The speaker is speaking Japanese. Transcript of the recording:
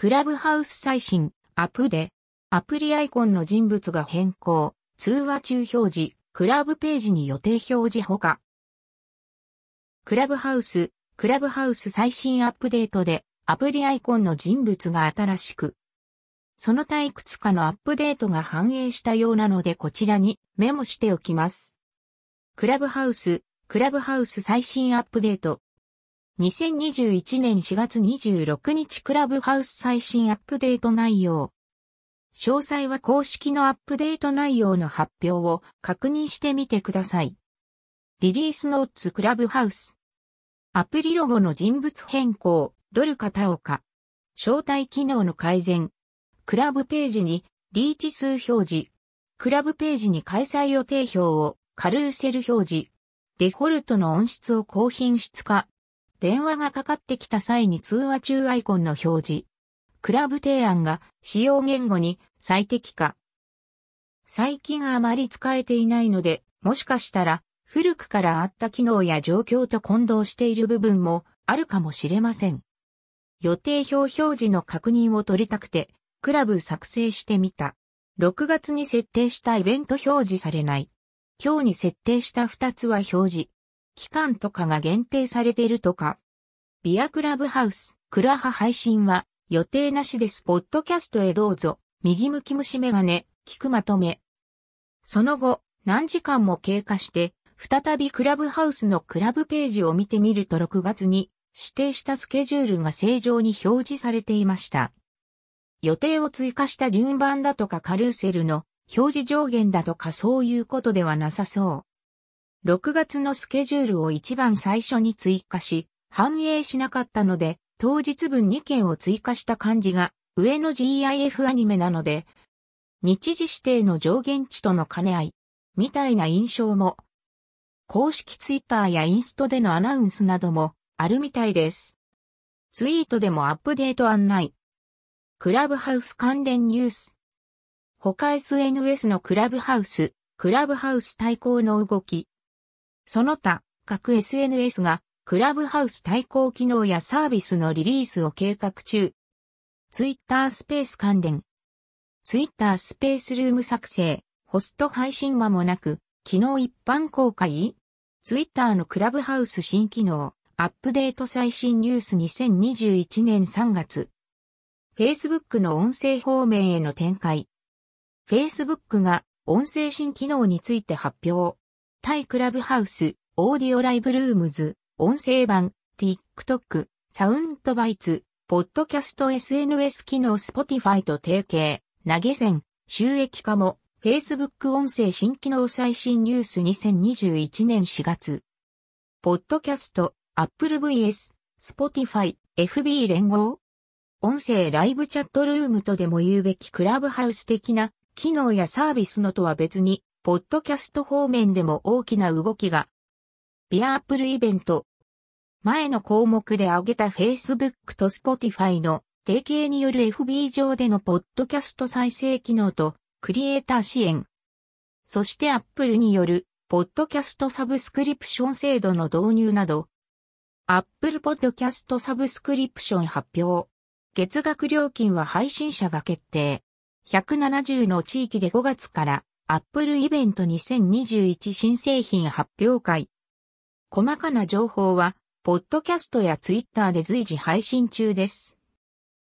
クラブハウス最新、アップで、アプリアイコンの人物が変更、通話中表示、クラブページに予定表示ほか。クラブハウス、クラブハウス最新アップデートで、アプリアイコンの人物が新しく、その他いくつかのアップデートが反映したようなのでこちらにメモしておきます。クラブハウス、クラブハウス最新アップデート。2021年4月26日クラブハウス最新アップデート内容。詳細は公式のアップデート内容の発表を確認してみてください。リリースノーツクラブハウス。アプリロゴの人物変更、ドル片岡。招待機能の改善。クラブページにリーチ数表示。クラブページに開催予定表をカルーセル表示。デフォルトの音質を高品質化。電話がかかってきた際に通話中アイコンの表示。クラブ提案が使用言語に最適化。最近あまり使えていないので、もしかしたら古くからあった機能や状況と混同している部分もあるかもしれません。予定表表示の確認を取りたくて、クラブ作成してみた。6月に設定したイベント表示されない。今日に設定した2つは表示。期間とかが限定されているとか。ビアクラブハウス、クラハ配信は予定なしです。ポッドキャストへどうぞ。右向き虫眼鏡、聞くまとめ。その後、何時間も経過して、再びクラブハウスのクラブページを見てみると6月に指定したスケジュールが正常に表示されていました。予定を追加した順番だとかカルーセルの表示上限だとかそういうことではなさそう。6月のスケジュールを一番最初に追加し、反映しなかったので、当日分2件を追加した感じが上の GIF アニメなので、日時指定の上限値との兼ね合い、みたいな印象も公式ツイッターやインストでのアナウンスなどもあるみたいです。ツイートでもアップデート案内。クラブハウス関連ニュース。他 SNS のクラブハウス、クラブハウス対抗の動き。その他、各 SNS がクラブハウス対抗機能やサービスのリリースを計画中。ツイッタースペース関連。ツイッタースペースルーム作成、ホスト配信間もなく、昨日一般公開ツイッターのクラブハウス新機能、アップデート最新ニュース2021年3月。Facebook の音声方面への展開。Facebook が音声新機能について発表。対クラブハウス、オーディオライブルームズ、音声版、TikTok、サウンドバイツ、ポッドキャスト SNS 機能 Spotify と提携、投げ銭、収益化も Facebook 音声新機能最新ニュース2021年4月。ポッドキャスト、Apple vs、Spotify、FB 連合音声ライブチャットルームとでも言うべきクラブハウス的な機能やサービスのとは別に、ポッドキャスト方面でも大きな動きが。ビアアップルイベント。前の項目で挙げた Facebook と Spotify の提携による FB 上でのポッドキャスト再生機能とクリエイター支援。そしてアップルによる、ポッドキャストサブスクリプション制度の導入など、アップルポッドキャストサブスクリプション発表。月額料金は配信者が決定。170の地域で5月からアップルイベント2021新製品発表会。細かな情報は、ポッドキャストやツイッターで随時配信中です。